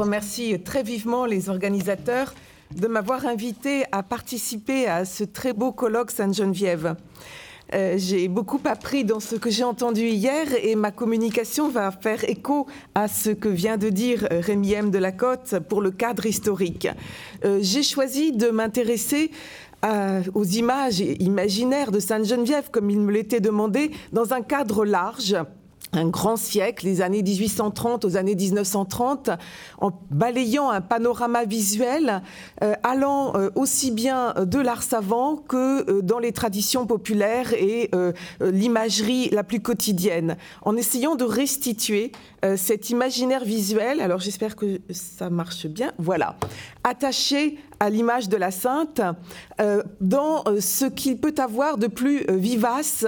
Je remercie très vivement les organisateurs de m'avoir invité à participer à ce très beau colloque Sainte-Geneviève. Euh, j'ai beaucoup appris dans ce que j'ai entendu hier et ma communication va faire écho à ce que vient de dire Rémi M. de la Côte pour le cadre historique. Euh, j'ai choisi de m'intéresser aux images imaginaires de Sainte-Geneviève, comme il me l'était demandé, dans un cadre large un grand siècle, les années 1830 aux années 1930, en balayant un panorama visuel euh, allant euh, aussi bien de l'art savant que euh, dans les traditions populaires et l'imagerie la plus quotidienne, en essayant de restituer cet imaginaire visuel, alors j'espère que ça marche bien, voilà, attaché à l'image de la sainte euh, dans euh, ce qu'il peut avoir de plus euh, vivace.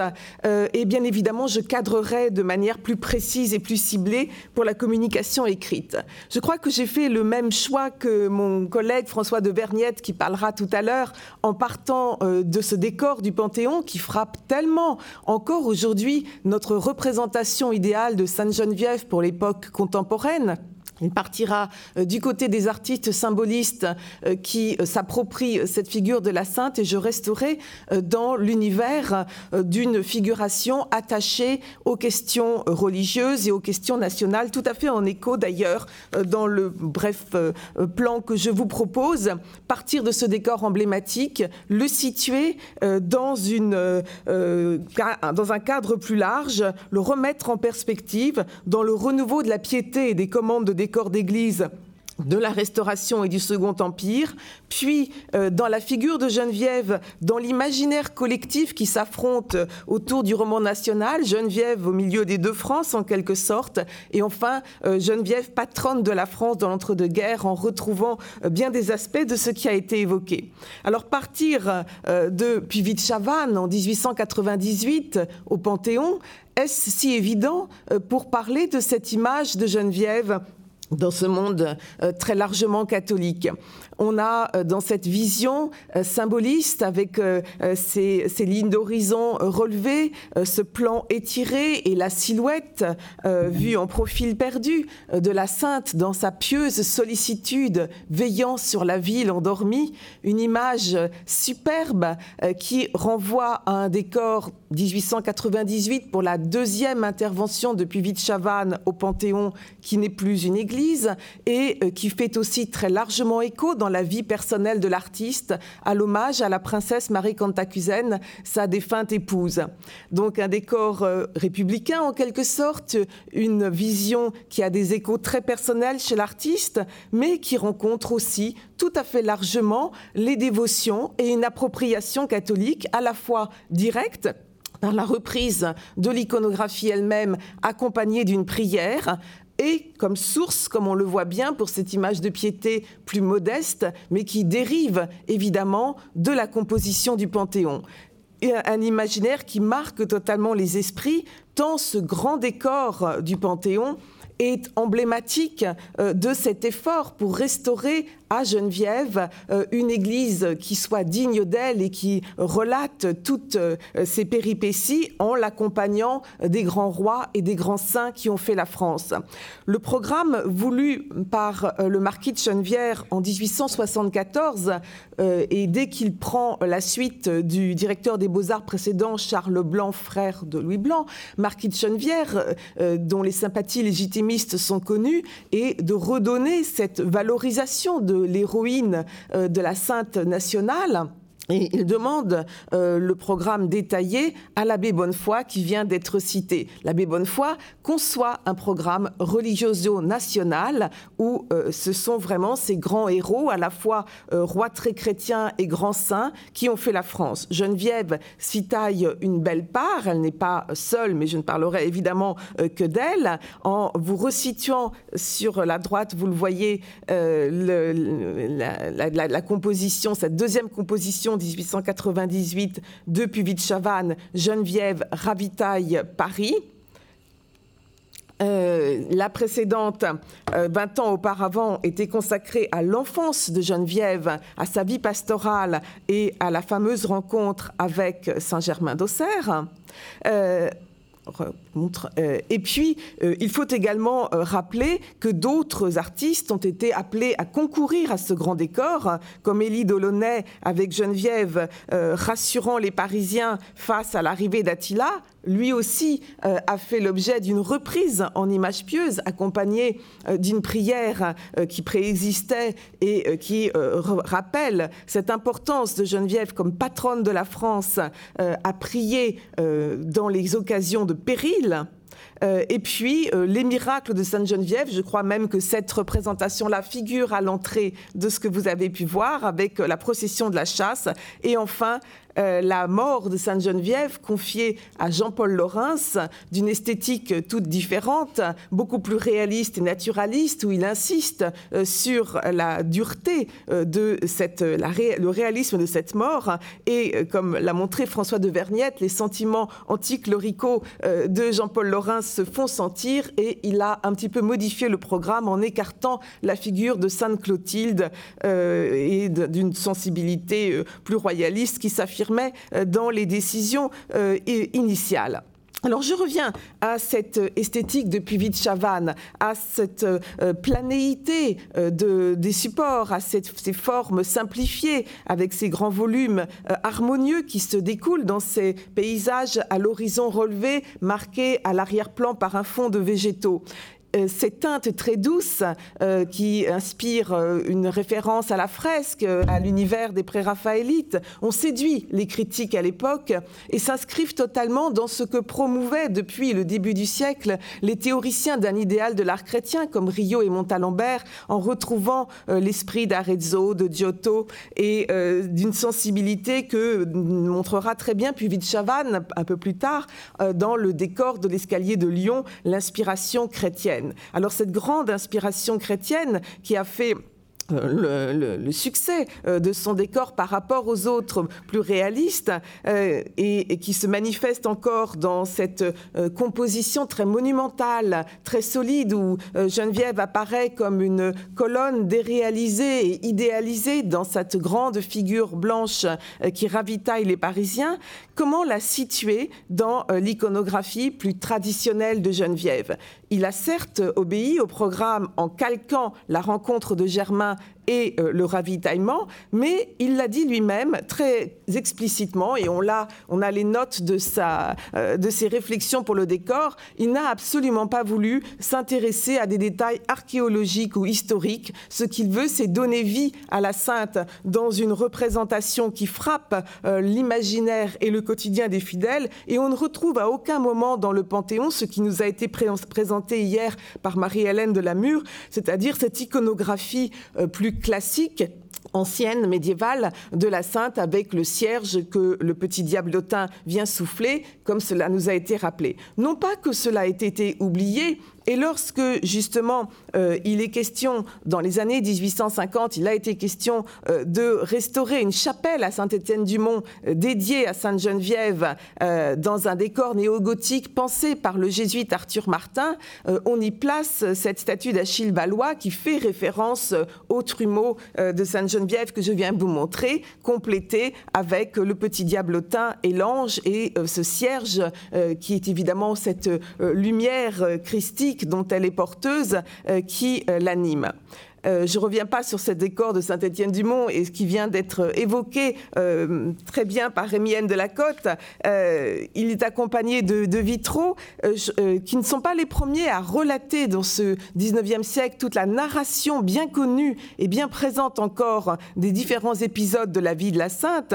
et bien évidemment, je cadrerai de manière plus précise et plus ciblée pour la communication écrite. Je crois que j'ai fait le même choix que mon collègue François de Berniette, qui parlera tout à l'heure, en partant de ce décor du Panthéon qui frappe tellement encore aujourd'hui notre représentation idéale de Sainte-Geneviève pour l'époque contemporaine. Il partira euh, du côté des artistes symbolistes euh, qui euh, s'approprient cette figure de la sainte et je resterai dans l'univers d'une figuration attachée aux questions religieuses et aux questions nationales, tout à fait en écho d'ailleurs dans le bref plan que je vous propose, partir de ce décor emblématique, le situer dans, une, dans un cadre plus large, le remettre en perspective dans le renouveau de la piété et des commandes de décor d'église de la Restauration et du Second Empire, puis euh, dans la figure de Geneviève, dans l'imaginaire collectif qui s'affronte autour du roman national, Geneviève au milieu des deux France en quelque sorte, et enfin euh, Geneviève patronne de la France dans l'entre-deux-guerres en retrouvant euh, bien des aspects de ce qui a été évoqué. Alors partir de Puvis de Chavannes en 1898 au Panthéon, est-ce si évident pour parler de cette image de Geneviève dans ce monde euh, très largement catholique on a euh, dans cette vision euh, symboliste avec euh, ces, lignes d'horizon relevées, ce plan étiré et la silhouette vue en profil perdu de la sainte dans sa pieuse sollicitude veillant sur la ville endormie, une image superbe qui renvoie à un décor 1898 pour la deuxième intervention depuis Vichavannes au Panthéon qui n'est plus une église et qui fait aussi très largement écho dans la vie personnelle de l'artiste, à l'hommage à la princesse Marie Cantacuzène, sa défunte épouse. Donc un décor euh, républicain en quelque sorte, une vision qui a des échos très personnels chez l'artiste, mais qui rencontre aussi tout à fait largement les dévotions et une appropriation catholique à la fois directe par la reprise de l'iconographie elle-même accompagnée d'une prière, et comme source, comme on le voit bien pour cette image de piété plus modeste, mais qui dérive évidemment de la composition du Panthéon. Un imaginaire qui marque totalement les esprits, tant ce grand décor du Panthéon est emblématique euh, de cet effort pour restaurer à Geneviève euh, une église qui soit digne d'elle et qui relate toutes ses euh, péripéties en l'accompagnant des grands rois et des grands saints qui ont fait la France. Le programme voulu par le marquis de Geneviève en 1874 et dès qu'il prend la suite du directeur des beaux-arts précédent, Charles Blanc, frère de Louis Blanc, marquis de Geneviève, dont les sympathies sont connus et de redonner cette valorisation de l'héroïne euh, de la Sainte nationale et il demande euh, le programme détaillé à l'abbé Bonnefoy qui vient d'être cité. L'abbé Bonnefoy conçoit un programme religioso national où euh, ce sont vraiment ces grands héros, à la fois euh, rois très chrétiens et grands saints, qui ont fait la France. Geneviève s'y taille une belle part. Elle n'est pas seule, mais je ne parlerai évidemment que d'elle. En vous resituant sur la droite, vous le voyez, la, la composition, cette deuxième composition 1898 depuis Vichavannes, Geneviève ravitaille Paris. Euh, la précédente, 20 euh, ans auparavant, était consacrée à l'enfance de Geneviève, à sa vie pastorale et à la fameuse rencontre avec Saint-Germain d'Auxerre. Euh. Et puis, il faut également rappeler que d'autres artistes ont été appelés à concourir à ce grand décor, comme Élie Delaunay avec Geneviève, rassurant les Parisiens face à l'arrivée d'Attila, lui aussi euh, a fait l'objet d'une reprise en image pieuse, accompagnée euh, d'une prière euh, qui préexistait et qui rappelle cette importance de Geneviève comme patronne de la France à prier dans les occasions de péril. et puis, les miracles de Sainte Geneviève, je crois même que cette représentation-là figure à l'entrée de ce que vous avez pu voir avec la procession de la chasse. Et enfin, euh, la mort de Sainte Geneviève confiée à Jean-Paul Laurens d'une esthétique toute différente, beaucoup plus réaliste et naturaliste, où il insiste euh, sur la dureté euh, de cette, le réalisme de cette mort. Et comme l'a montré François de Vergnette, les sentiments anticloricaux de Jean-Paul Laurens se font sentir et il a un petit peu modifié le programme en écartant la figure de Sainte Clotilde et d'une sensibilité plus royaliste qui s'affirme euh, dans les décisions euh, initiales. Alors je reviens à cette esthétique de Puvis Chavannes, à cette euh, planéité des supports, à ces formes simplifiées avec ces grands volumes harmonieux qui se découlent dans ces paysages à l'horizon relevé, marqués à l'arrière-plan par un fond de végétaux. Euh, ces teintes très douces euh, qui inspirent euh, une référence à la fresque, à l'univers des pré-raphaélites, ont séduit les critiques à l'époque et s'inscrivent totalement dans ce que promouvaient depuis le début du siècle les théoriciens d'un idéal de l'art chrétien comme Rio et Montalembert en retrouvant l'esprit d'Arezzo, de Giotto et d'une sensibilité que montrera très bien Puvis de Chavannes un peu plus tard dans le décor de l'escalier de Lyon, l'inspiration chrétienne. Alors cette grande inspiration chrétienne qui a fait euh, le, succès euh, de son décor par rapport aux autres plus réalistes euh, et, qui se manifeste encore dans cette composition très monumentale, très solide où Geneviève apparaît comme une colonne déréalisée et idéalisée dans cette grande figure blanche qui ravitaille les Parisiens. Comment la situer dans l'iconographie plus traditionnelle de Geneviève? Il a certes obéi au programme en calquant la rencontre de Germain et euh, le ravitaillement, mais il l'a dit lui-même très explicitement, et on a, on a les notes de, sa, euh, de ses réflexions pour le décor, il n'a absolument pas voulu s'intéresser à des détails archéologiques ou historiques. Ce qu'il veut, c'est donner vie à la sainte dans une représentation qui frappe euh, l'imaginaire et le quotidien des fidèles, et on ne retrouve à aucun moment dans le Panthéon ce qui nous a été présenté hier par Marie-Hélène de la Mure, c'est-à-dire cette iconographie plus classique ancienne, médiévale, de la Sainte avec le cierge que le petit diablotin vient souffler, comme cela nous a été rappelé. Non pas que cela ait été oublié, et lorsque, justement, euh, il est question, dans les années 1850, il a été question euh, de restaurer une chapelle à Saint-Étienne-du-Mont euh, dédiée à Sainte-Geneviève dans un décor néo-gothique pensé par le jésuite Arthur Martin, on y place cette statue d'Achille Valois qui fait référence au trumeau de Sainte-Geneviève que je viens vous montrer, complété avec le petit diablotin et l'ange et ce cierge qui est évidemment cette lumière christique dont elle est porteuse euh, qui euh, l'anime. Euh, je ne reviens pas sur ce décor de Saint-Étienne-du-Mont et ce qui vient d'être évoqué très bien par Rémienne de la Côte. il est accompagné de, vitraux qui ne sont pas les premiers à relater dans ce 19e siècle toute la narration bien connue et bien présente encore des différents épisodes de la vie de la Sainte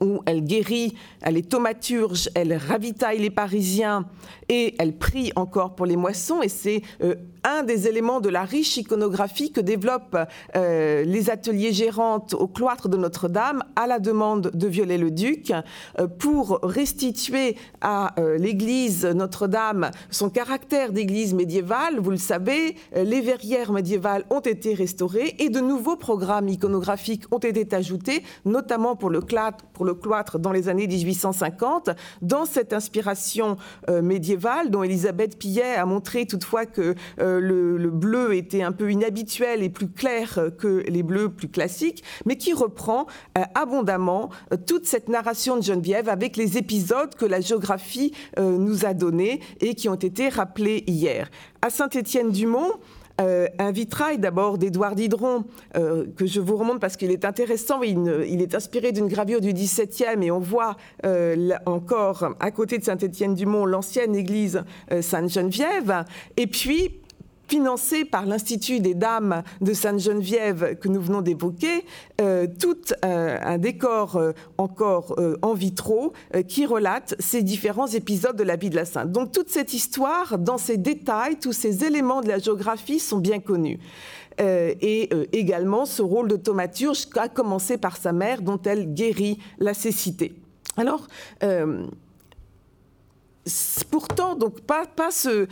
où elle guérit, elle est thaumaturge, elle ravitaille les Parisiens et elle prie encore pour les moissons. Et c'est euh, un des éléments de la riche iconographie que développent euh, les ateliers gérantes au cloître de Notre-Dame à la demande de Viollet-le-Duc euh, pour restituer à l'église Notre-Dame son caractère d'église médiévale. Vous le savez, les verrières médiévales ont été restaurées et de nouveaux programmes iconographiques ont été ajoutés, notamment pour le cloître pour le cloître dans les années 1850, dans cette inspiration euh, médiévale dont Elisabeth Pillet a montré toutefois que euh, le, bleu était un peu inhabituel et plus clair que les bleus plus classiques, mais qui reprend abondamment toute cette narration de Geneviève avec les épisodes que la géographie nous a donnés et qui ont été rappelés hier. À Saint-Étienne-du-Mont, euh, un vitrail d'abord d'Édouard Didron, euh, que je vous remonte parce qu'il est intéressant. Il, est inspiré d'une gravure du XVIIe et on voit euh, encore à côté de Saint-Étienne-du-Mont l'ancienne église Sainte-Geneviève. Et puis, financé par l'Institut des Dames de Sainte-Geneviève que nous venons d'évoquer, euh, tout euh, un décor euh, encore en vitraux qui relate ces différents épisodes de la vie de la Sainte. Donc toute cette histoire, dans ses détails, tous ces éléments de la géographie sont bien connus. et également ce rôle de thaumaturge, a commencé par sa mère, dont elle guérit la cécité. Alors, pourtant, donc pas, pas, ce,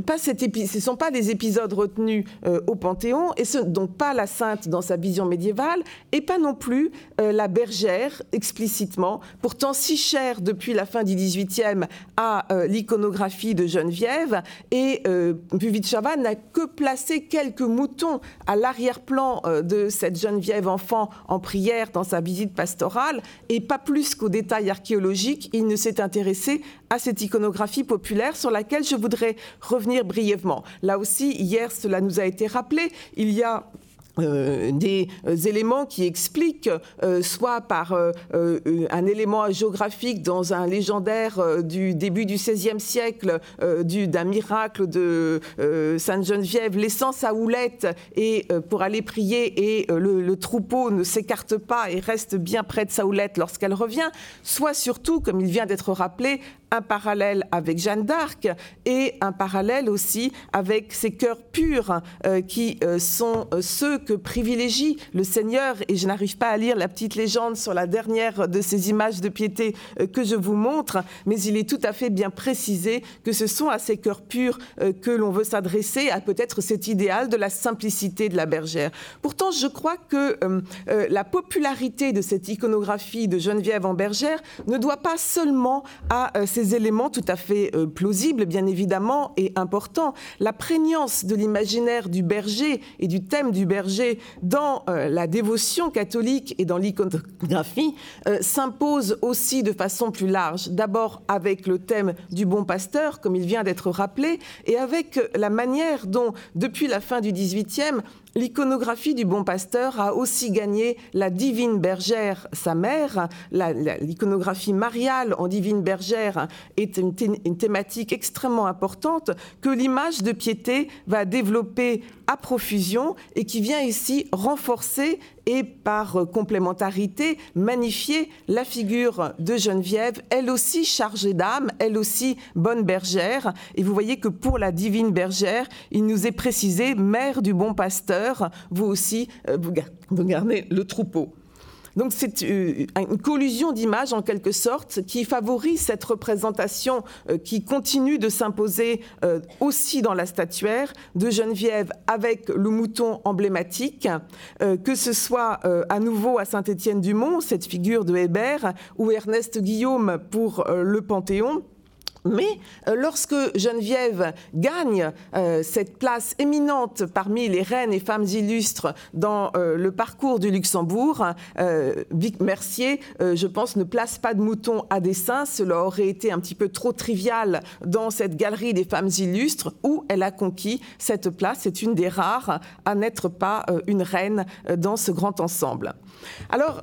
pas cet ce ne sont pas des épisodes retenus euh, au Panthéon, et ce, donc pas la sainte dans sa vision médiévale, et pas non plus euh, la bergère explicitement, pourtant si chère depuis la fin du XVIIIe à euh, l'iconographie de Geneviève, et Puvichava n'a que placé quelques moutons à l'arrière-plan de cette Geneviève enfant en prière dans sa visite pastorale, et pas plus qu'aux détails archéologiques, il ne s'est intéressé à cette iconographie populaire sur laquelle je voudrais revenir brièvement. Là aussi, hier, cela nous a été rappelé, il y a euh, des euh, éléments qui expliquent, euh, soit par un élément géographique dans un légendaire du début du XVIe siècle, d'un miracle de Sainte Geneviève, laissant sa houlette et pour aller prier et le, le, troupeau ne s'écarte pas et reste bien près de sa houlette lorsqu'elle revient, soit surtout, comme il vient d'être rappelé, un parallèle avec Jeanne d'Arc et un parallèle aussi avec ces cœurs purs euh, qui euh, sont euh, ceux que privilégie le Seigneur. Et je n'arrive pas à lire la petite légende sur la dernière de ces images de piété que je vous montre, mais il est tout à fait bien précisé que ce sont à ces cœurs purs que l'on veut s'adresser, à peut-être cet idéal de la simplicité de la bergère. Pourtant, je crois que la popularité de cette iconographie de Geneviève en bergère ne doit pas seulement à ces éléments tout à fait euh, plausibles, bien évidemment, et importants. La prégnance de l'imaginaire du berger et du thème du berger dans euh, la dévotion catholique et dans l'iconographie euh, s'impose aussi de façon plus large. D'abord avec le thème du bon pasteur, comme il vient d'être rappelé, et avec la manière dont, depuis la fin du XVIIIe, L'iconographie du bon pasteur a aussi gagné la divine bergère, sa mère. L'iconographie mariale en divine bergère est une, thématique extrêmement importante que l'image de piété va développer à profusion et qui vient ici renforcer et par complémentarité magnifier la figure de Geneviève, elle aussi chargée d'âme, elle aussi bonne bergère. Et vous voyez que pour la divine bergère, il nous est précisé, mère du bon pasteur, vous aussi, euh, vous gardez le troupeau. Donc c'est euh, une collusion d'images en quelque sorte qui favorise cette représentation euh, qui continue de s'imposer aussi dans la statuaire de Geneviève avec le mouton emblématique, que ce soit à nouveau à Saint-Étienne-du-Mont, cette figure de Hébert, ou Ernest Guillaume pour le Panthéon. Mais euh, lorsque Geneviève gagne euh, cette place éminente parmi les reines et femmes illustres dans euh, le parcours du Luxembourg, Vic Mercier, je pense, ne place pas de mouton à dessin. Cela aurait été un petit peu trop trivial dans cette galerie des femmes illustres où elle a conquis cette place. C'est une des rares à n'être pas une reine dans ce grand ensemble. Alors,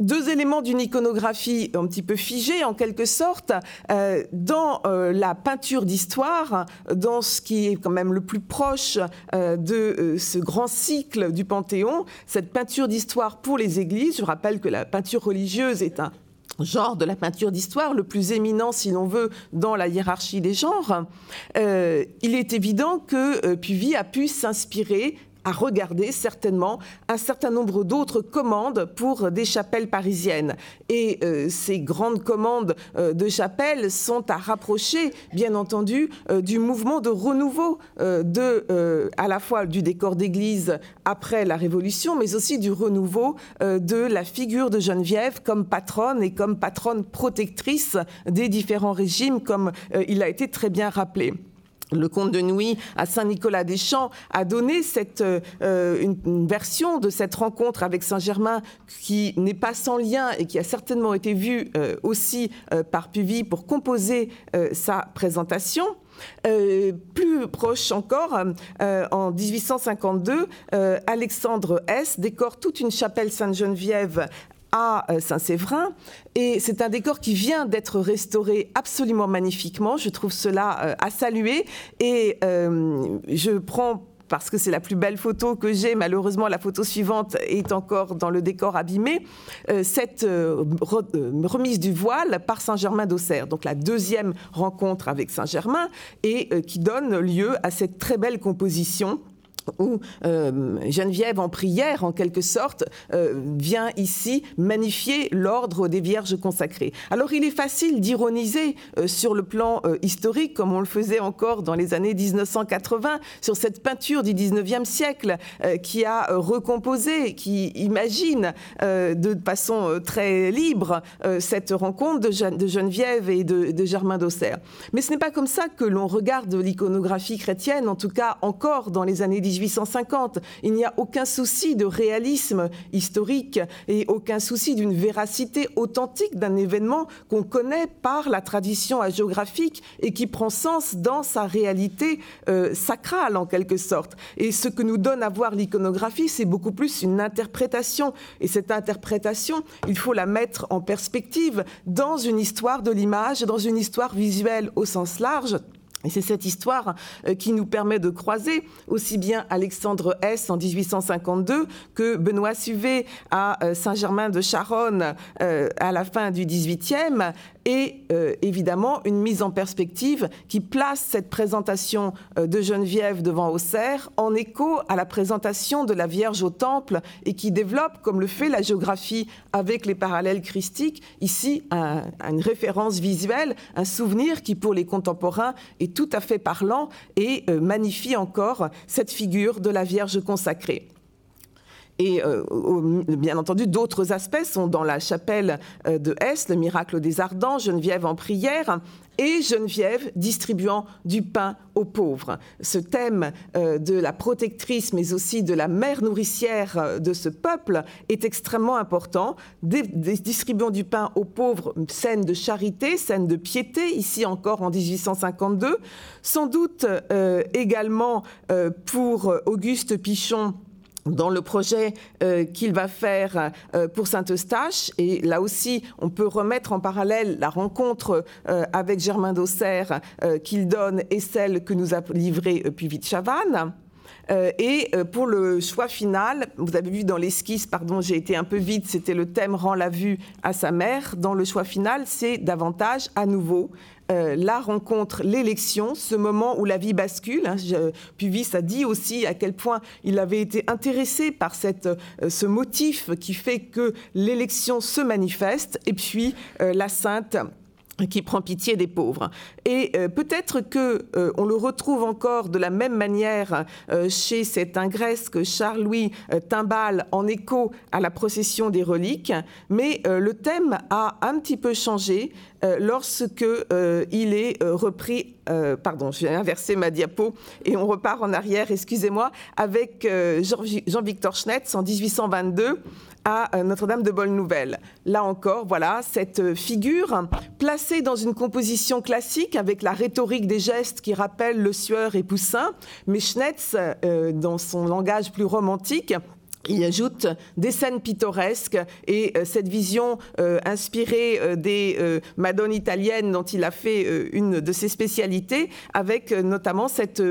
deux éléments d'une iconographie un petit peu figée en quelque sorte euh, dans euh, la peinture d'histoire, dans ce qui est quand même le plus proche euh, de ce grand cycle du Panthéon, cette peinture d'histoire pour les églises. Je rappelle que la peinture religieuse est un genre de la peinture d'histoire le plus éminent, si l'on veut, dans la hiérarchie des genres, il est évident que Puvis a pu s'inspirer à regarder certainement un certain nombre d'autres commandes pour des chapelles parisiennes. Et euh, ces grandes commandes euh, de chapelles sont à rapprocher, bien entendu, euh, du mouvement de renouveau de, à la fois du décor d'église après la Révolution, mais aussi du renouveau de la figure de Geneviève comme patronne et comme patronne protectrice des différents régimes, comme il a été très bien rappelé. Le comte de Nuit à Saint-Nicolas-des-Champs a donné euh, une, version de cette rencontre avec Saint-Germain qui n'est pas sans lien et qui a certainement été vue euh, aussi euh, par Puvis pour composer sa présentation. plus proche encore, en 1852, Alexandre S décore toute une chapelle Sainte-Geneviève à euh, Saint-Séverin. Et c'est un décor qui vient d'être restauré absolument magnifiquement. Je trouve cela euh, à saluer. Et euh, je prends parce que c'est la plus belle photo que j'ai. Malheureusement, la photo suivante est encore dans le décor abîmé. cette remise du voile par Saint-Germain d'Auxerre, donc la deuxième rencontre avec Saint-Germain, et qui donne lieu à cette très belle composition où euh, Geneviève en prière, en quelque sorte, euh, vient ici magnifier l'ordre des Vierges consacrées. Alors il est facile d'ironiser euh, sur le plan historique, comme on le faisait encore dans les années 1980, sur cette peinture du 19e siècle qui a recomposé, qui imagine de façon très libre cette rencontre de, Geneviève et de, de Germain d'Auxerre. Mais ce n'est pas comme ça que l'on regarde l'iconographie chrétienne, en tout cas encore dans les années 1850. Il n'y a aucun souci de réalisme historique et aucun souci d'une véracité authentique d'un événement qu'on connaît par la tradition hagiographique et qui prend sens dans sa réalité euh, sacrale en quelque sorte. Et ce que nous donne à voir l'iconographie, c'est beaucoup plus une interprétation. Et cette interprétation, il faut la mettre en perspective dans une histoire de l'image, dans une histoire visuelle au sens large c'est cette histoire euh, qui nous permet de croiser aussi bien Alexandre S en 1852 que Benoît Suvet à euh, Saint-Germain de Charonne euh, à la fin du 18e et évidemment une mise en perspective qui place cette présentation de Geneviève devant Auxerre en écho à la présentation de la Vierge au Temple et qui développe, comme le fait la géographie avec les parallèles christiques, ici une référence visuelle, un souvenir qui pour les contemporains est tout à fait parlant et euh, magnifie encore cette figure de la Vierge consacrée. Et euh, bien entendu, d'autres aspects sont dans la chapelle euh, de Hesse, le miracle des Ardents, Geneviève en prière, et Geneviève distribuant du pain aux pauvres. Ce thème euh, de la protectrice, mais aussi de la mère nourricière de ce peuple est extrêmement important. distribuant du pain aux pauvres, scène de charité, scène de piété, ici encore en 1852. Sans doute également pour Auguste Pichon, dans le projet euh, qu'il va faire euh, pour Saint-Eustache. Et là aussi, on peut remettre en parallèle la rencontre euh, avec Germain d'Auxerre qu'il donne et celle que nous a livrée Puvis de et pour le choix final, vous avez vu dans l'esquisse, pardon, j'ai été un peu vite, c'était le thème rend la vue à sa mère. Dans le choix final, c'est davantage à nouveau euh, la rencontre, l'élection, ce moment où la vie bascule. Hein, Puvis a dit aussi à quel point il avait été intéressé par cette, euh, ce motif qui fait que l'élection se manifeste, et puis euh, la sainte qui prend pitié des pauvres. Et peut-être que on le retrouve encore de la même manière chez cet ingresse que Charles-Louis Timbal en écho à la procession des reliques, mais le thème a un petit peu changé lorsque il est repris. pardon, je vais inverser ma diapo et on repart en arrière, excusez-moi, avec Jean-Victor Schnetz en 1822 à euh, Notre-Dame de Bonne Nouvelle. Là encore, voilà, cette figure placée dans une composition classique avec la rhétorique des gestes qui rappelle le sueur et Poussin, mais Schnetz, euh, dans son langage plus romantique, il ajoute des scènes pittoresques et euh, cette vision euh, inspirée euh, des madones italiennes dont il a fait une de ses spécialités, avec notamment cette,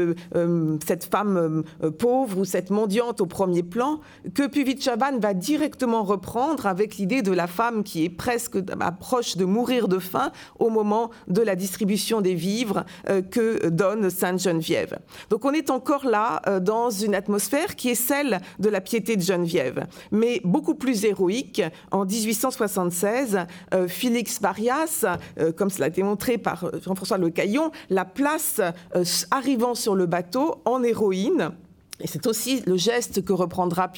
cette femme pauvre ou cette mendiante au premier plan, que Puvichaban va directement reprendre avec l'idée de la femme qui est presque proche de mourir de faim au moment de la distribution des vivres que donne Sainte Geneviève. Donc on est encore là dans une atmosphère qui est celle de la piété de Mais beaucoup plus héroïque. En 1876, euh, Félix Varias, euh, comme cela a été montré par Jean-François Le Caillon, la place euh, arrivant sur le bateau en héroïne et c'est aussi le geste que reprendra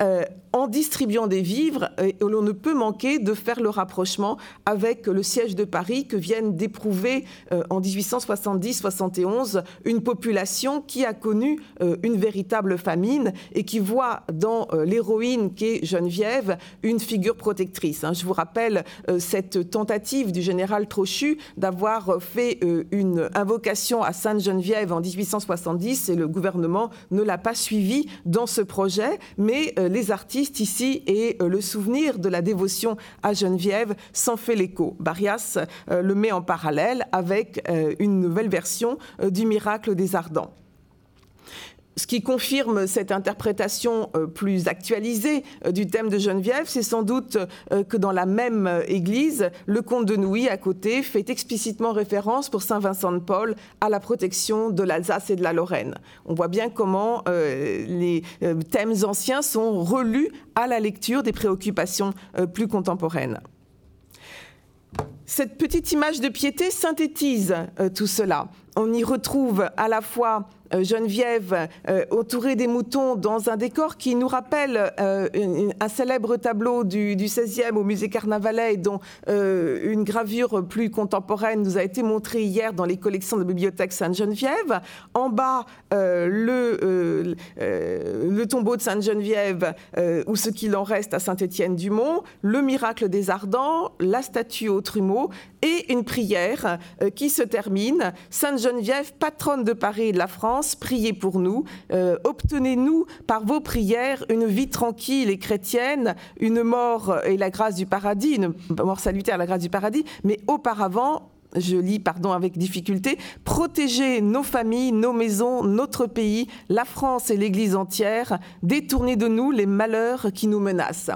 euh, en distribuant des vivres, et l'on ne peut manquer de faire le rapprochement avec le siège de Paris que viennent d'éprouver euh, en 1870-71 une population qui a connu euh, une véritable famine et qui voit dans l'héroïne qu'est Geneviève une figure protectrice. Hein. Je vous rappelle cette tentative du général Trochu d'avoir fait une invocation à Sainte-Geneviève en 1870 et le gouvernement ne l'a pas suivi dans ce projet, mais euh, les artistes ici et euh, le souvenir de la dévotion à Geneviève s'en fait l'écho. Barias euh, le met en parallèle avec une nouvelle version du miracle des Ardents. Ce qui confirme cette interprétation euh, plus actualisée euh, du thème de Geneviève, c'est sans doute euh, que dans la même église, le comte de Nouy, à côté, fait explicitement référence pour Saint Vincent de Paul à la protection de l'Alsace et de la Lorraine. On voit bien comment les thèmes anciens sont relus à la lecture des préoccupations plus contemporaines. Cette petite image de piété synthétise tout cela. On y retrouve à la fois Geneviève euh, entourée des moutons dans un décor qui nous rappelle euh, un célèbre tableau du, du, 16e au musée Carnavalet dont une gravure plus contemporaine nous a été montrée hier dans les collections de la bibliothèque Sainte-Geneviève. En bas, le, le tombeau de Sainte-Geneviève ou ce qu'il en reste à Saint-Étienne-du-Mont, le miracle des Ardents, la statue au trumeau et une prière qui se termine. Sainte-Geneviève, patronne de Paris et de la France, priez pour nous. Euh, obtenez-nous par vos prières une vie tranquille et chrétienne, une mort et la grâce du paradis, une mort salutaire, la grâce du paradis, mais auparavant, je lis, pardon, avec difficulté, protéger nos familles, nos maisons, notre pays, la France et l'Église entière, détourner de nous les malheurs qui nous menacent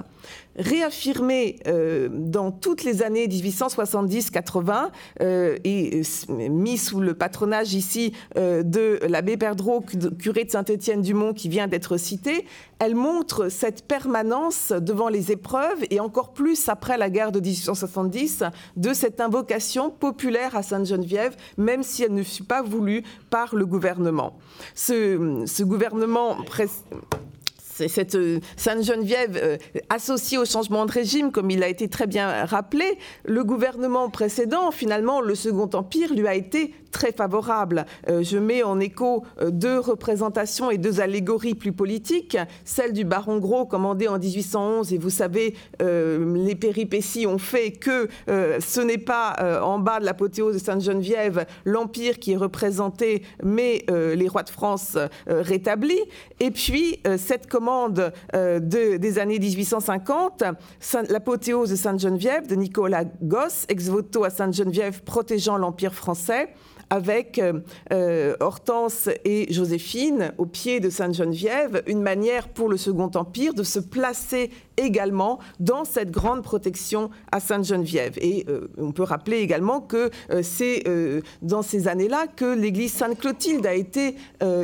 réaffirmé euh, dans toutes les années 1870-80 euh, et euh, mis sous le patronage ici de l'abbé Perdreau, curé de Saint-Étienne-du-Mont, qui vient d'être cité, elle montre cette permanence devant les épreuves et encore plus après la guerre de 1870 de cette invocation populaire à Sainte-Geneviève, même si elle ne fut pas voulue par le gouvernement. Ce, ce gouvernement cette euh, Sainte-Geneviève euh, associée au changement de régime, comme il a été très bien rappelé, le gouvernement précédent, finalement, le Second Empire, lui a été très favorable. Euh, je mets en écho deux représentations et deux allégories plus politiques. Celle du baron Gros, commandé en 1811, et vous savez, les péripéties ont fait que ce n'est pas en bas de l'apothéose de Sainte-Geneviève l'Empire qui est représenté, mais les rois de France rétablis. Et puis, cette commande euh, des années 1850, l'apothéose de Sainte-Geneviève de Nicolas Gosse, ex voto à Sainte-Geneviève protégeant l'Empire français avec euh, euh, Hortense et Joséphine au pied de Sainte-Geneviève, une manière pour le Second Empire de se placer également dans cette grande protection à Sainte-Geneviève. Et euh, on peut rappeler également que c'est dans ces années-là que l'église Sainte-Clotilde a été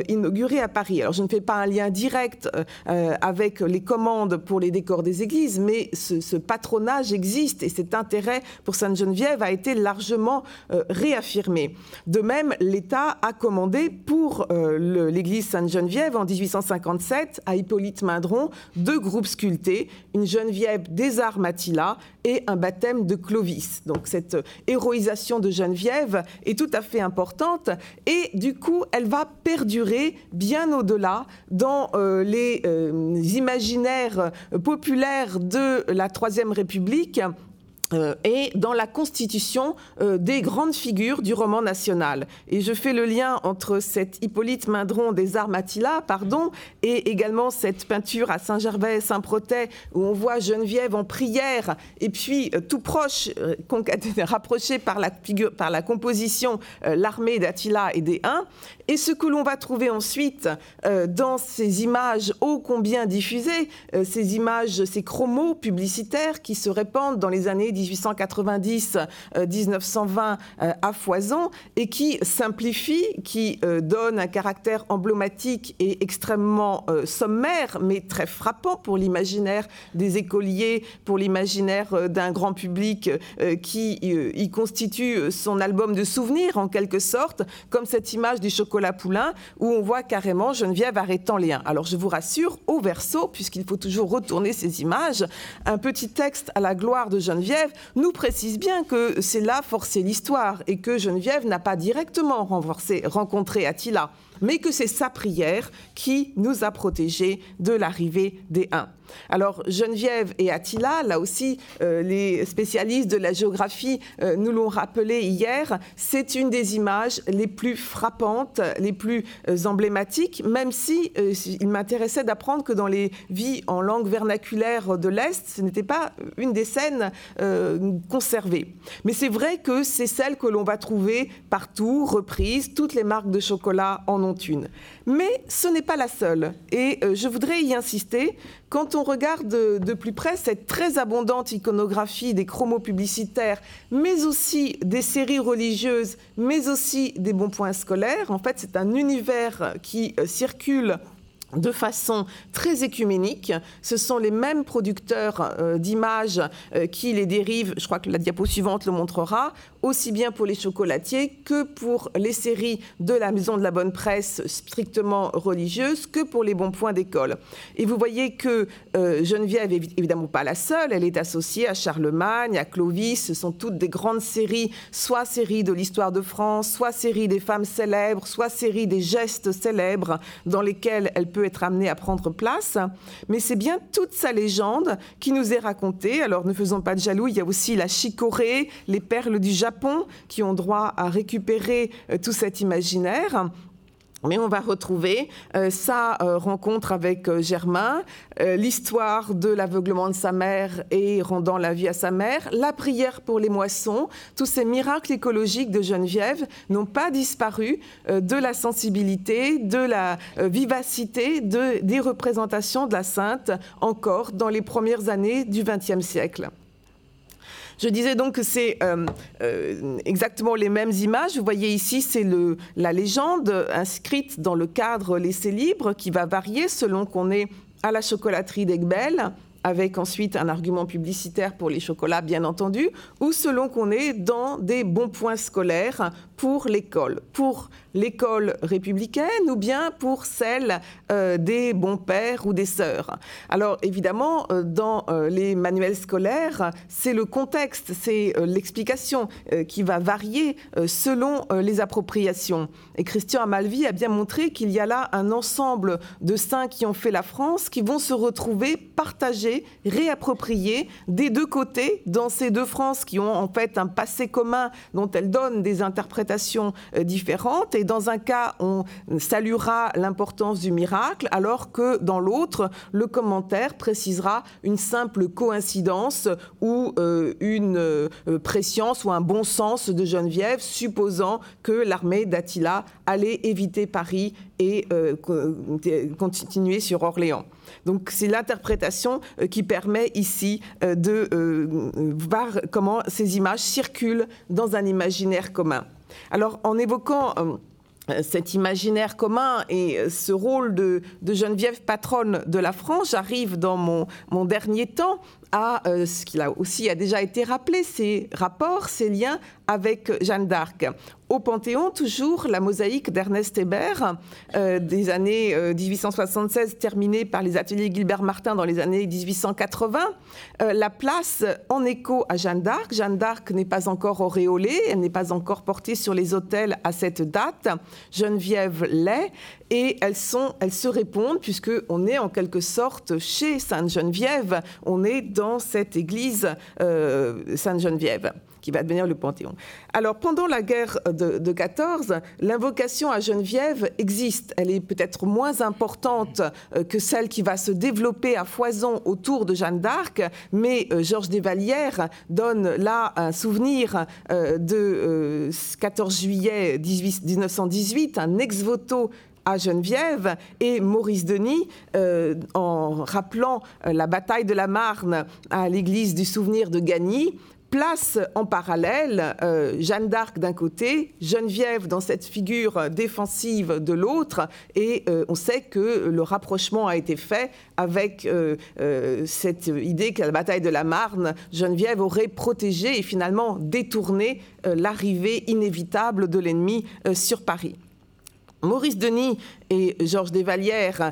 inaugurée à Paris. Alors je ne fais pas un lien direct avec les commandes pour les décors des églises, mais ce, ce patronage existe et cet intérêt pour Sainte-Geneviève a été largement réaffirmé. De même, l'État a commandé pour euh, l'église Sainte-Geneviève en 1857 à Hippolyte Mindron deux groupes sculptés, une Geneviève des arts Matilla et un baptême de Clovis. Donc cette héroïsation de Geneviève est tout à fait importante et du coup, elle va perdurer bien au-delà dans euh, les euh, imaginaires populaires de la Troisième République euh, et dans la constitution euh, des grandes figures du roman national. Et je fais le lien entre cette Hippolyte Mindron des Arts Matilla, pardon, et également cette peinture à Saint-Gervais, Saint-Protais, où on voit Geneviève en prière, et puis euh, tout proche, rapproché par la, par la composition, l'armée d'Attila et des Huns. Et ce que l'on va trouver ensuite dans ces images ô combien diffusées, ces images, ces chromos publicitaires qui se répandent dans les années 1890-1920 à foison et qui simplifie, qui donne un caractère emblématique et extrêmement sommaire, mais très frappant pour l'imaginaire des écoliers, pour l'imaginaire d'un grand public qui y constitue son album de souvenirs en quelque sorte, comme cette image du chocolat poulain où on voit carrément Geneviève arrêtant les uns. Alors je vous rassure, au verso, puisqu'il faut toujours retourner ces images, un petit texte à la gloire de Geneviève nous précise bien que c'est là forcer l'histoire et que Geneviève n'a pas directement rencontré Attila mais que c'est sa prière qui nous a protégés de l'arrivée des Huns. Alors Geneviève et Attila, là aussi euh, les spécialistes de la géographie euh, nous l'ont rappelé hier, c'est une des images les plus frappantes, les plus euh, emblématiques, même si il m'intéressait d'apprendre que dans les vies en langue vernaculaire de l'Est, ce n'était pas une des scènes conservées. Mais c'est vrai que c'est celle que l'on va trouver partout, reprise, toutes les marques de chocolat en ont une. Mais ce n'est pas la seule. Et je voudrais y insister quand on regarde de, plus près cette très abondante iconographie des chromos publicitaires, mais aussi des séries religieuses, mais aussi des bons points scolaires, en fait, c'est un univers qui euh, circule de façon très écuménique. Ce sont les mêmes producteurs euh, d'images euh, qui les dérivent, je crois que la diapo suivante le montrera, aussi bien pour les chocolatiers que pour les séries de la Maison de la Bonne Presse strictement religieuses, que pour les bons points d'école. Et vous voyez que euh, Geneviève est évidemment pas la seule, elle est associée à Charlemagne, à Clovis, ce sont toutes des grandes séries, soit séries de l'histoire de France, soit séries des femmes célèbres, soit séries des gestes célèbres dans lesquels elle peut être amenée à prendre place. Mais c'est bien toute sa légende qui nous est racontée. Alors ne faisons pas de jaloux, il y a aussi la chicorée, les perles du Japon, qui ont droit à récupérer euh, tout cet imaginaire. Mais on va retrouver euh, sa euh, rencontre avec Germain, l'histoire de l'aveuglement de sa mère et rendant la vie à sa mère, la prière pour les moissons. Tous ces miracles écologiques de Geneviève n'ont pas disparu de la sensibilité, de la vivacité de, des représentations de la sainte encore dans les premières années du XXe siècle. Je disais donc que c'est euh, euh, exactement les mêmes images. Vous voyez ici, c'est la légende inscrite dans le cadre laissé libre qui va varier selon qu'on est à la chocolaterie d'Egbel, avec ensuite un argument publicitaire pour les chocolats, bien entendu, ou selon qu'on est dans des bons points scolaires pour l'école, pour l'école républicaine ou bien pour celle euh, des bons pères ou des sœurs. Alors évidemment, euh, dans euh, les manuels scolaires, c'est le contexte, c'est l'explication qui va varier selon les appropriations. Et Christian Amalvi a bien montré qu'il y a là un ensemble de saints qui ont fait la France qui vont se retrouver partagés, réappropriés des deux côtés dans ces deux France qui ont en fait un passé commun dont elles donnent des interprétations euh, différentes. Et dans un cas, on saluera l'importance du miracle, alors que dans l'autre, le commentaire précisera une simple coïncidence ou euh, une euh, préscience ou un bon sens de Geneviève, supposant que l'armée d'Attila allait éviter Paris et continuer sur Orléans. Donc c'est l'interprétation qui permet ici de voir comment ces images circulent dans un imaginaire commun. Alors, en évoquant euh, cet imaginaire commun et euh, ce rôle de, Geneviève patronne de la France, j'arrive dans mon, mon, dernier temps à euh, ce qui a aussi a déjà été rappelé, ces rapports, ces liens avec Jeanne d'Arc. Au Panthéon, toujours, la mosaïque d'Ernest Hébert, euh, des années 1876, euh, terminée par les ateliers Gilbert Martin dans les années 1880, la place en écho à Jeanne d'Arc. Jeanne d'Arc n'est pas encore auréolée, elle n'est pas encore portée sur les autels à cette date. Geneviève l'est, et elles, se répondent, puisqu'on est en quelque sorte chez Sainte-Geneviève, on est dans cette église euh, Sainte-Geneviève qui va devenir le Panthéon. Alors, pendant la guerre de, de 14, l'invocation à Geneviève existe. Elle est peut-être moins importante euh, que celle qui va se développer à foison autour de Jeanne d'Arc, mais euh, Georges Desvallières donne là un souvenir de 14 juillet 1918, un ex-voto à Geneviève et Maurice Denis, euh, en rappelant euh, la bataille de la Marne à l'église du souvenir de Gagny, place en parallèle euh, Jeanne d'Arc d'un côté, Geneviève dans cette figure défensive de l'autre, et on sait que le rapprochement a été fait avec cette idée qu'à la bataille de la Marne, Geneviève aurait protégé et finalement détourné l'arrivée inévitable de l'ennemi sur Paris. Maurice Denis et Georges Desvallières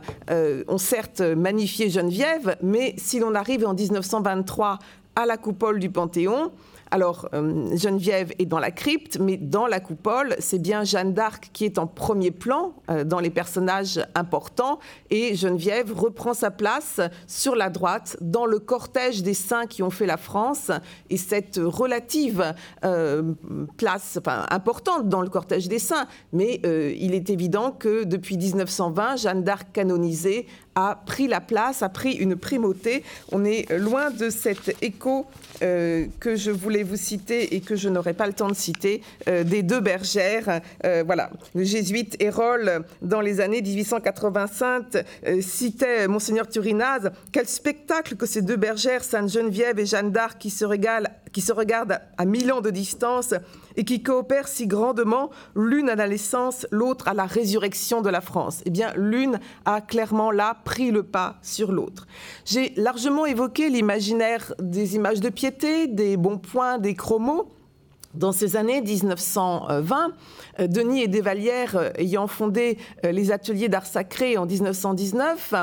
ont certes magnifié Geneviève, mais si l'on arrive en 1923 à la coupole du Panthéon. Alors, euh, Geneviève est dans la crypte, mais dans la coupole, c'est bien Jeanne d'Arc qui est en premier plan euh, dans les personnages importants, et Geneviève reprend sa place sur la droite dans le cortège des saints qui ont fait la France, et cette relative euh, place enfin, importante dans le cortège des saints, mais il est évident que depuis 1920, Jeanne d'Arc canonisée a pris la place, a pris une primauté. On est loin de cet écho euh, que je voulais vous citer et que je n'aurai pas le temps de citer, euh, des deux bergères. Euh, voilà, le jésuite Hérol, dans les années 1885, citait Monseigneur Turinaz, quel spectacle que ces deux bergères, Sainte Geneviève et Jeanne d'Arc, qui se, qui se regardent à mille ans de distance et qui coopèrent si grandement, l'une à la naissance, l'autre à la résurrection de la France. Eh bien, l'une a clairement là pris le pas sur l'autre. J'ai largement évoqué l'imaginaire des images de piété, des bons points, des chromos. Dans ces années 1920, euh, Denis et Desvallières euh, ayant fondé euh, les ateliers d'art sacré en 1919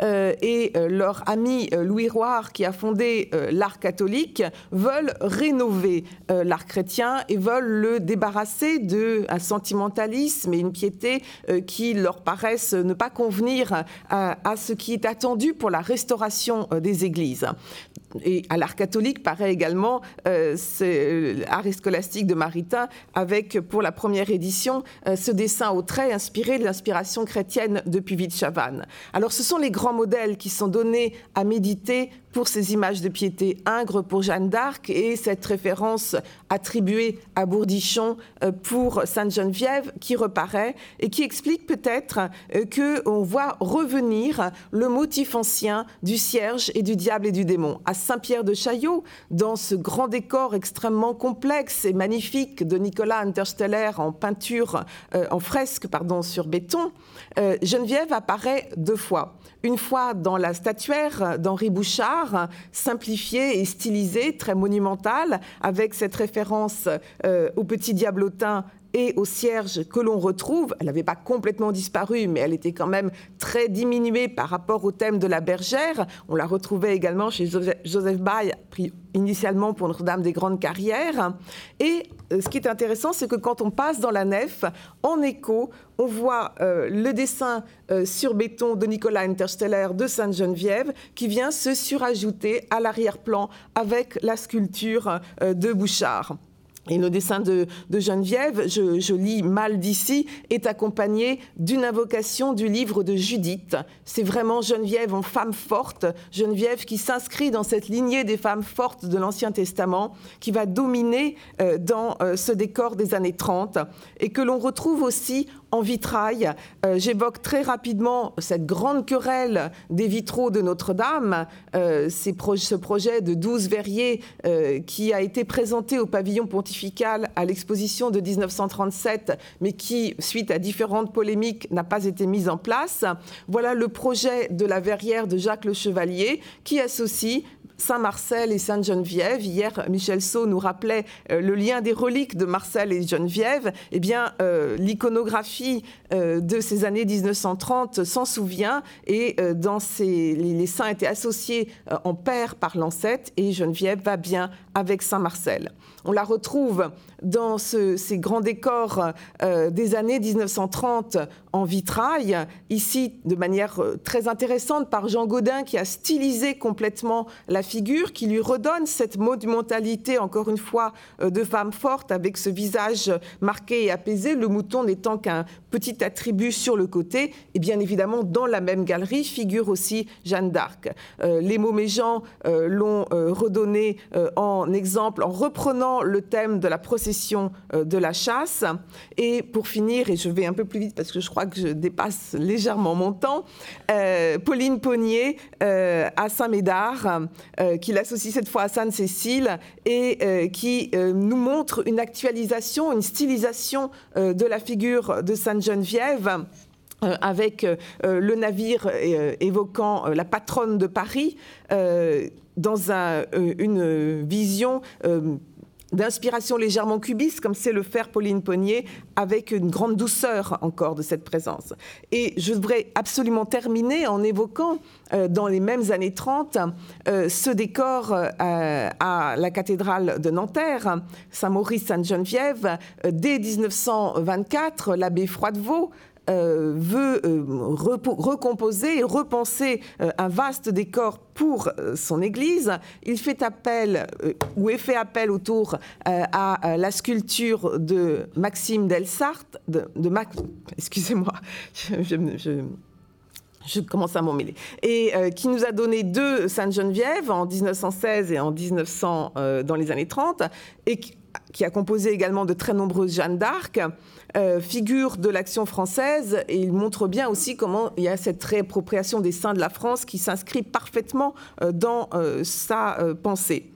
et leur ami Louis Roire qui a fondé l'art catholique veulent rénover l'art chrétien et veulent le débarrasser d'un sentimentalisme et une piété qui leur paraissent ne pas convenir à, ce qui est attendu pour la restauration des églises. Et à l'art catholique paraît également l'art scolastique de Maritain avec pour la première édition euh, ce dessin au trait inspiré de l'inspiration chrétienne de Puvis Chavannes. Alors ce sont les grands modèles qui sont donnés à méditer pour ces images de piété ingres pour Jeanne d'Arc et cette référence attribuée à Bourdichon euh, pour Sainte Geneviève qui reparaît et qui explique peut-être euh, que on voit revenir le motif ancien du cierge et du diable et du démon. À Saint-Pierre de Chaillot dans ce grand décor extrêmement complexe et magnifique de Nicolas Intersteller en peinture euh, en fresque pardon sur béton Geneviève apparaît deux fois. Une fois dans la statuaire d'Henri Bouchard, simplifiée et stylisée, très monumentale, avec cette référence euh, au petit diablotin et au cierge que l'on retrouve. Elle n'avait pas complètement disparu, mais elle était quand même très diminuée par rapport au thème de la bergère. On la retrouvait également chez Joseph Baye, pris initialement pour Notre-Dame des Grandes Carrières. Et euh, ce qui est intéressant, c'est que quand on passe dans la nef, en écho, on voit euh, le dessin euh, sur béton de Nicolas Intersteller de Sainte-Geneviève qui vient se surajouter à l'arrière-plan avec la sculpture de Bouchard. Et le dessin de, Geneviève, je, lis mal d'ici, est accompagné d'une invocation du livre de Judith. C'est vraiment Geneviève en femme forte, Geneviève qui s'inscrit dans cette lignée des femmes fortes de l'Ancien Testament, qui va dominer euh, dans euh, ce décor des années 30, et que l'on retrouve aussi en vitrail. Euh, j'évoque très rapidement cette grande querelle des vitraux de Notre-Dame, euh, ce projet de 12 verriers euh, qui a été présenté au pavillon pontifical à l'exposition de 1937, mais qui, suite à différentes polémiques, n'a pas été mis en place. Voilà le projet de la verrière de Jacques Le Chevalier qui associe Saint-Marcel et Sainte-Geneviève. Hier, Michel Sau nous rappelait euh, le lien des reliques de Marcel et Geneviève. Eh bien, euh, l'iconographie euh, de ces années 1930 s'en souvient et dans ces, les, saints étaient associés en père par l'ancêtre et Geneviève va bien avec Saint-Marcel. On la retrouve dans ces grands décors des années 1930 en vitrail, ici de manière très intéressante par Jean Godin qui a stylisé complètement la figure qui lui redonne cette monumentalité, encore une fois, euh, de femme forte, avec ce visage marqué et apaisé, le mouton n'étant qu'un petit attribut sur le côté. Et bien évidemment, dans la même galerie figure aussi Jeanne d'Arc. Euh, les Moméjean euh, l'ont redonné en exemple en reprenant le thème de la procession de la chasse. Et pour finir, et je vais un peu plus vite parce que je crois que je dépasse légèrement mon temps, Pauline Pognier à Saint-Médard qu'il associe cette fois à Sainte-Cécile et qui nous montre une actualisation, une stylisation de la figure de Sainte-Geneviève. avec le navire évoquant la patronne de Paris, dans une vision d'inspiration légèrement cubiste, comme c'est le faire Pauline Ponnier, avec une grande douceur encore de cette présence. Et je voudrais absolument terminer en évoquant, euh, dans les mêmes années 30, euh, ce décor euh, à la cathédrale de Nanterre, Saint-Maurice-Sainte-Geneviève. dès 1924, l'abbé Froidevaux euh, veut euh, recomposer et repenser euh, un vaste décor pour son église. Il fait appel, ou est fait appel autour à la sculpture de Maxime Delsart, de, de Max, excusez-moi, je, commence à m'en mêler, et qui nous a donné deux Sainte-Geneviève en 1916 et en 1900 dans les années 30, et qui, a composé également de très nombreuses Jeanne d'Arc. Euh, figure de l'action française et il montre bien aussi comment il y a cette réappropriation des saints de la France qui s'inscrit parfaitement euh, dans euh, sa pensée.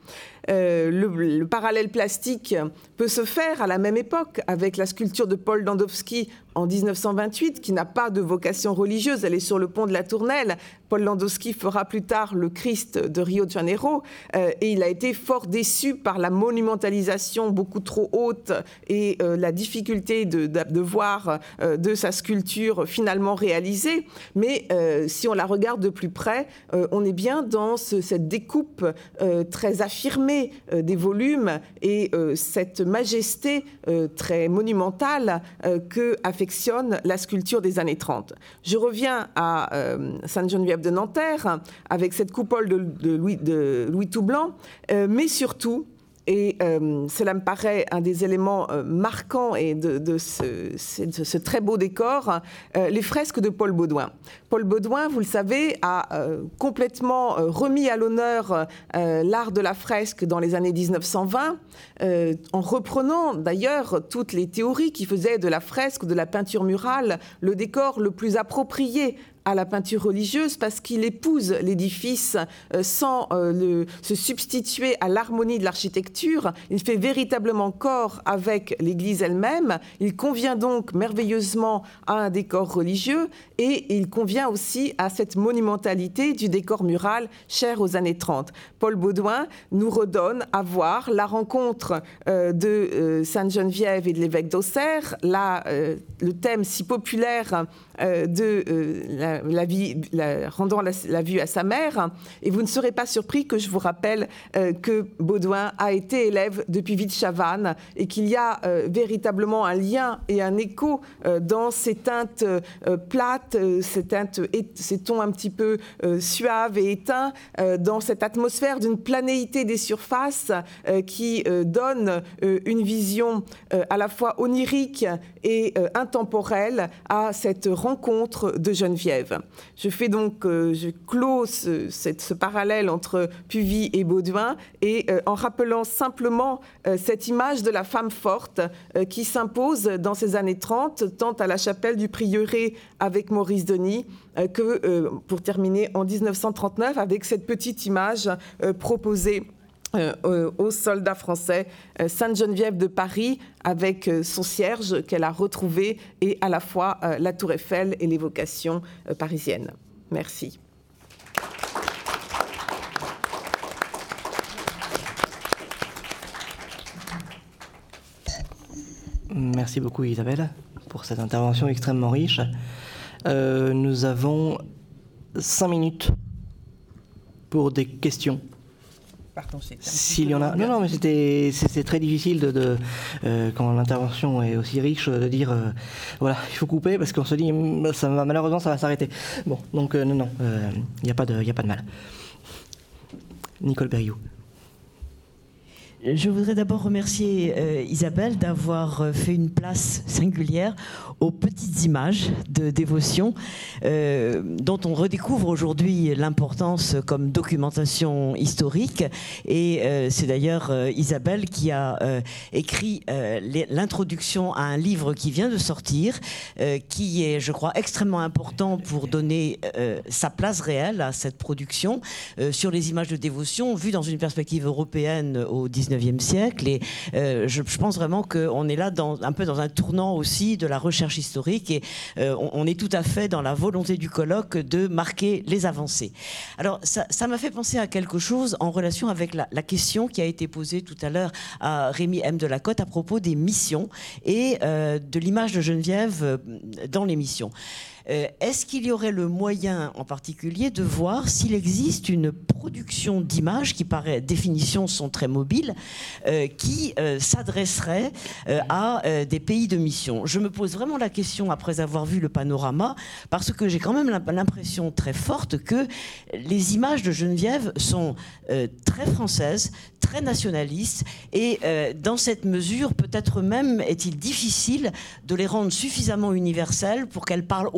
Euh, le, parallèle plastique peut se faire à la même époque avec la sculpture de Paul Landowski en 1928, qui n'a pas de vocation religieuse, elle est sur le pont de la Tournelle. Paul Landowski fera plus tard le Christ de Rio de Janeiro, euh, et il a été fort déçu par la monumentalisation beaucoup trop haute et euh, la difficulté de, voir de sa sculpture finalement réalisée. Mais si on la regarde de plus près, on est bien dans cette découpe très affirmée euh, des volumes et euh, cette majesté euh, très monumentale que affectionne la sculpture des années 30. Je reviens à Sainte-Geneviève de Nanterre avec cette coupole de, Louis, de Louis Toublanc, mais surtout et euh, cela me paraît un des éléments euh, marquants de, ce, très beau décor, euh, les fresques de Paul Baudouin. Paul Baudouin, vous le savez, a complètement remis à l'honneur l'art de la fresque dans les années 1920, en reprenant d'ailleurs toutes les théories qui faisaient de la fresque, de la peinture murale, le décor le plus approprié à la peinture religieuse parce qu'il épouse l'édifice euh, sans euh, se substituer à l'harmonie de l'architecture. Il fait véritablement corps avec l'Église elle-même. Il convient donc merveilleusement à un décor religieux et il convient aussi à cette monumentalité du décor mural cher aux années 30. Paul Baudouin nous redonne à voir la rencontre euh, de Sainte-Geneviève et de l'évêque d'Auxerre, le thème si populaire de la la, vie, rendant la, vue à sa mère. Et vous ne serez pas surpris que je vous rappelle euh, que Baudouin a été élève depuis Chavannes et qu'il y a euh, véritablement un lien et un écho euh, dans ces teintes plates, ces, teintes, ces tons un petit peu suaves et éteints, dans cette atmosphère d'une planéité des surfaces qui donne une vision à la fois onirique et intemporelle à cette rencontre de Geneviève. Je fais donc, euh, je close ce, parallèle entre Puvis et Baudouin et euh, en rappelant simplement euh, cette image de la femme forte qui s'impose dans ces années 30, tant à la chapelle du Prieuré avec Maurice Denis que, pour terminer, en 1939 avec cette petite image proposée euh, aux soldats français euh, Sainte-Geneviève de Paris avec euh, son cierge qu'elle a retrouvé et à la fois la tour Eiffel et l'évocation parisienne. Merci. Merci beaucoup Isabelle pour cette intervention extrêmement riche. nous avons cinq minutes pour des questions s'il y en a. Non, non, mais c'était, très difficile de, euh, quand l'intervention est aussi riche, de dire euh, voilà, il faut couper parce qu'on se dit ça va, malheureusement ça va s'arrêter. Bon, donc euh, non, non, il n'y a, pas de, a pas de mal. Nicole Berriou. Je voudrais d'abord remercier euh, Isabelle d'avoir euh, fait une place singulière aux petites images de dévotion euh, dont on redécouvre aujourd'hui l'importance comme documentation historique. Et c'est d'ailleurs Isabelle qui a écrit l'introduction à un livre qui vient de sortir, qui est, je crois, extrêmement important pour donner sa place réelle à cette production sur les images de dévotion vues dans une perspective européenne au 19 19e siècle. Et euh, je, pense vraiment qu'on est là dans, un peu dans un tournant aussi de la recherche historique et euh, on, est tout à fait dans la volonté du colloque de marquer les avancées. Alors ça m'a fait penser à quelque chose en relation avec la, question qui a été posée tout à l'heure à Rémi M. de la Côte à propos des missions et euh, de l'image de Geneviève dans les missions. Euh, est-ce qu'il y aurait le moyen en particulier de voir s'il existe une production d'images qui, par définition, sont très mobiles, euh, qui euh, s'adresserait à des pays de mission? Je me pose vraiment la question après avoir vu le panorama, parce que j'ai quand même l'impression très forte que les images de Geneviève sont très françaises, très nationalistes, et dans cette mesure, peut-être même est-il difficile de les rendre suffisamment universelles pour qu'elles parlent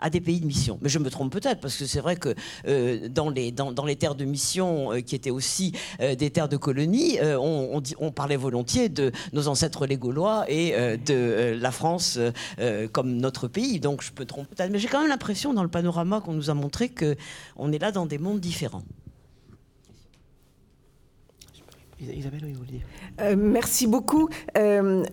à des pays de mission. Mais je me trompe peut-être, parce que c'est vrai que euh, dans, les, terres de mission, euh, qui étaient aussi euh, des terres de colonie, on, on, parlait volontiers de nos ancêtres les Gaulois et de la France comme notre pays. Donc je me trompe peut-être. Mais j'ai quand même l'impression, dans le panorama qu'on nous a montré, qu'on est là dans des mondes différents. Isabelle, oui. Euh, merci beaucoup. Euh,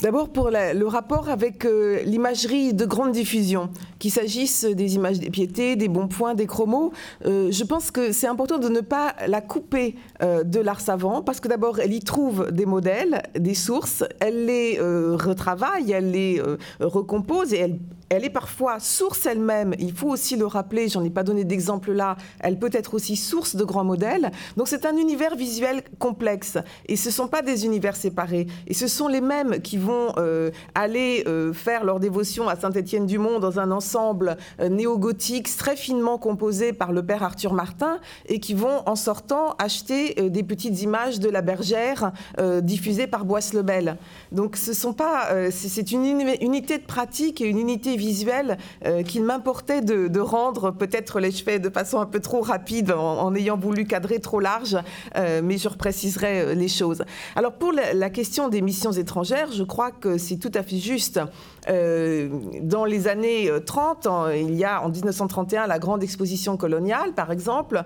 d'abord pour le rapport avec euh, l'imagerie de grande diffusion, qu'il s'agisse des images des piétés, des bons points, des chromos. je pense que c'est important de ne pas la couper de l'art savant, parce que d'abord, elle y trouve des modèles, des sources, elle les retravaille, elle les recompose et elle elle est parfois source elle-même, il faut aussi le rappeler, j'en ai pas donné d'exemple là, elle peut être aussi source de grands modèles. Donc c'est un univers visuel complexe et ce ne sont pas des univers séparés. Et ce sont les mêmes qui vont euh, aller euh, faire leur dévotion à Saint-Étienne-du-Mont dans un ensemble euh, néo-gothique très finement composé par le père Arthur Martin et qui vont en sortant acheter des petites images de la bergère diffusées par Boisse-le-Bel. Donc ce sont pas, c'est une unité de pratique et une unité visuel euh, qu'il m'importait de, rendre. Peut-être les je de façon un peu trop rapide en, ayant voulu cadrer trop large, euh, mais je repréciserai euh, les choses. Alors pour la, question des missions étrangères, je crois que c'est tout à fait juste. Dans les années 30, il y a en 1931 la grande exposition coloniale, par exemple,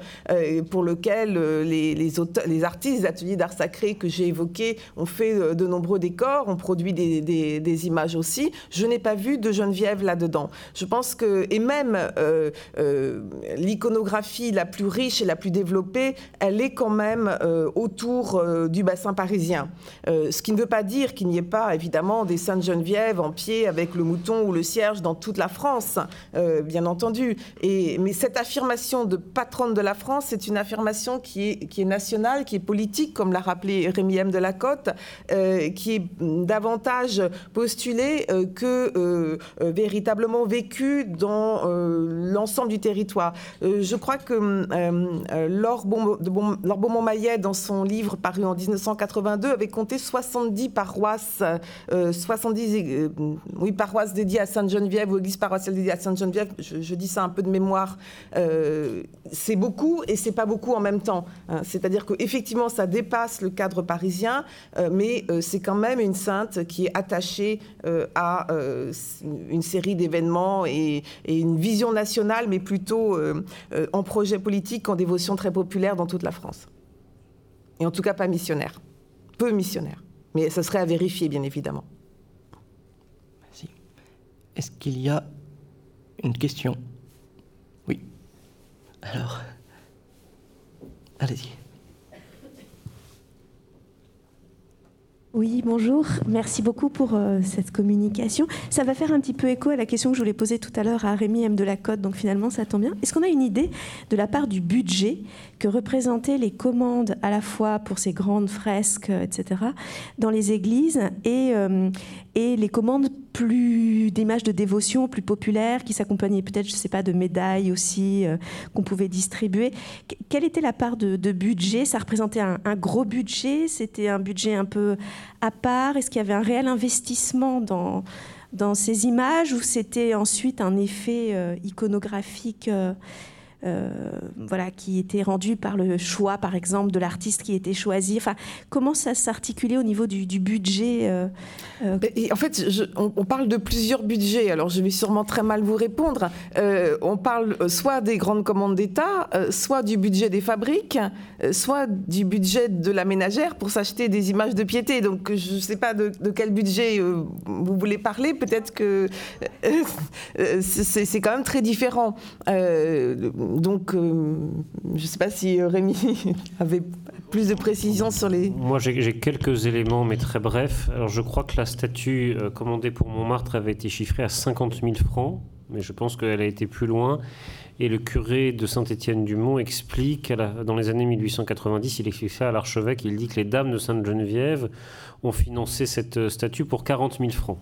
pour lequel les, artistes des ateliers d'art sacré que j'ai évoqués ont fait de nombreux décors, ont produit des, images aussi. Je n'ai pas vu de Geneviève là-dedans. Je pense que, et même euh, euh, l'iconographie la plus riche et la plus développée, elle est quand même euh, autour du bassin parisien. ce qui ne veut pas dire qu'il n'y ait pas, évidemment, des Sainte-Geneviève en pied avec le mouton ou le cierge dans toute la France, bien entendu. Mais cette affirmation de patronne de la France, c'est une affirmation qui est, nationale, qui est politique, comme l'a rappelé Rémi M. de la Côte, qui est davantage postulée que véritablement véritablement vécu dans euh, l'ensemble du territoire. Euh, je crois que euh, Laure, Beaumont-Maillet, dans son livre paru en 1982, avait compté 70 paroisses, 70 oui, paroisses dédiées à Sainte-Geneviève ou églises paroissiales dédiées à Sainte-Geneviève. Je, dis ça un peu de mémoire. c'est beaucoup et c'est pas beaucoup en même temps. Hein. C'est-à-dire qu'effectivement, ça dépasse le cadre parisien, mais c'est quand même une sainte qui est attachée à une série d'événements et, une vision nationale, mais plutôt euh, euh, en projet politique, en dévotion très populaire dans toute la France. Et en tout cas pas missionnaire. Peu missionnaire. Mais ça serait à vérifier, bien évidemment. Est-ce qu'il y a une question? Oui. Alors, allez-y. Oui, bonjour. Merci beaucoup pour euh, cette communication. Ça va faire un petit peu écho à la question que je voulais poser tout à l'heure à Rémi M. de la Côte, donc finalement ça tombe bien. Est-ce qu'on a une idée de la part du budget que représentaient les commandes à la fois pour ces grandes fresques, etc., dans les églises et, euh, et les commandes plus d'images de dévotion plus populaires qui s'accompagnaient peut-être, je ne sais pas, de médailles aussi qu'on pouvait distribuer. quelle était la part de, budget? Ça représentait un, gros budget? C'était un budget un peu à part? Est-ce qu'il y avait un réel investissement dans dans ces images? Ou c'était ensuite un effet euh, iconographique euh, euh, voilà, qui était rendu par le choix, par exemple, de l'artiste qui était choisi enfin, Comment ça s'articulait au niveau du, budget euh, euh, Et En fait, on, parle de plusieurs budgets, alors je vais sûrement très mal vous répondre. on parle soit des grandes commandes d'État, soit du budget des fabriques, soit du budget de la ménagère pour s'acheter des images de piété. Donc je ne sais pas de, quel budget vous voulez parler, peut-être que c'est quand même très différent donc, euh, je ne sais pas si Rémi avait plus de précisions sur les... Moi, j'ai quelques éléments, mais très brefs. Alors, je crois que la statue euh, commandée pour Montmartre avait été chiffrée à 50 000 francs, mais je pense qu'elle a été plus loin. Et le curé de Saint-Étienne-du-Mont explique, dans les années 1890, il explique ça à l'archevêque, il dit que les dames de Sainte-Geneviève ont financé cette euh, statue pour 40 000 francs.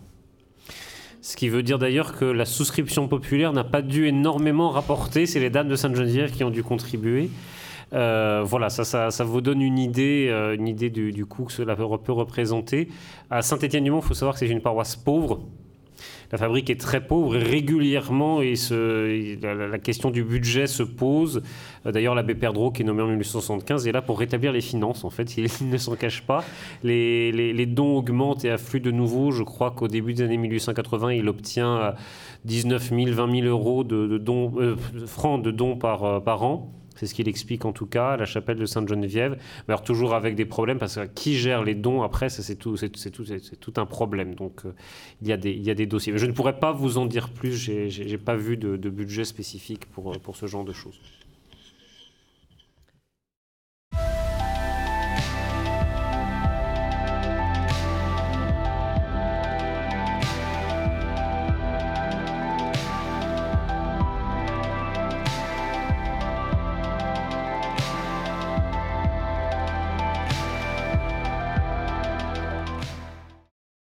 Ce qui veut dire d'ailleurs que la souscription populaire n'a pas dû énormément rapporter. C'est les dames de Sainte-Geneviève qui ont dû contribuer. Euh, voilà, ça, ça, vous donne une idée, euh, une idée du, coût que cela peut, représenter. À Saint-Étienne-du-Mont, il faut savoir que c'est une paroisse pauvre la fabrique est très pauvre régulièrement et la, question du budget se pose. Euh, d'ailleurs, l'abbé Perdreau, qui est nommé en 1875, est là pour rétablir les finances. En fait, il, ne s'en cache pas. Les, dons augmentent et affluent de nouveau. Je crois qu'au début des années 1880, il obtient 19 000, 20 000 euros de, euh, francs de dons par, euh, par an. C'est ce qu'il explique en tout cas la chapelle de Sainte-Geneviève. Mais alors toujours avec des problèmes parce que qui gère les dons après, c'est tout, c'est tout, tout, un problème. Donc euh, il, y a des, il y a des dossiers. Mais je ne pourrais pas vous en dire plus. J'ai pas vu de, de budget spécifique pour, pour ce genre de choses.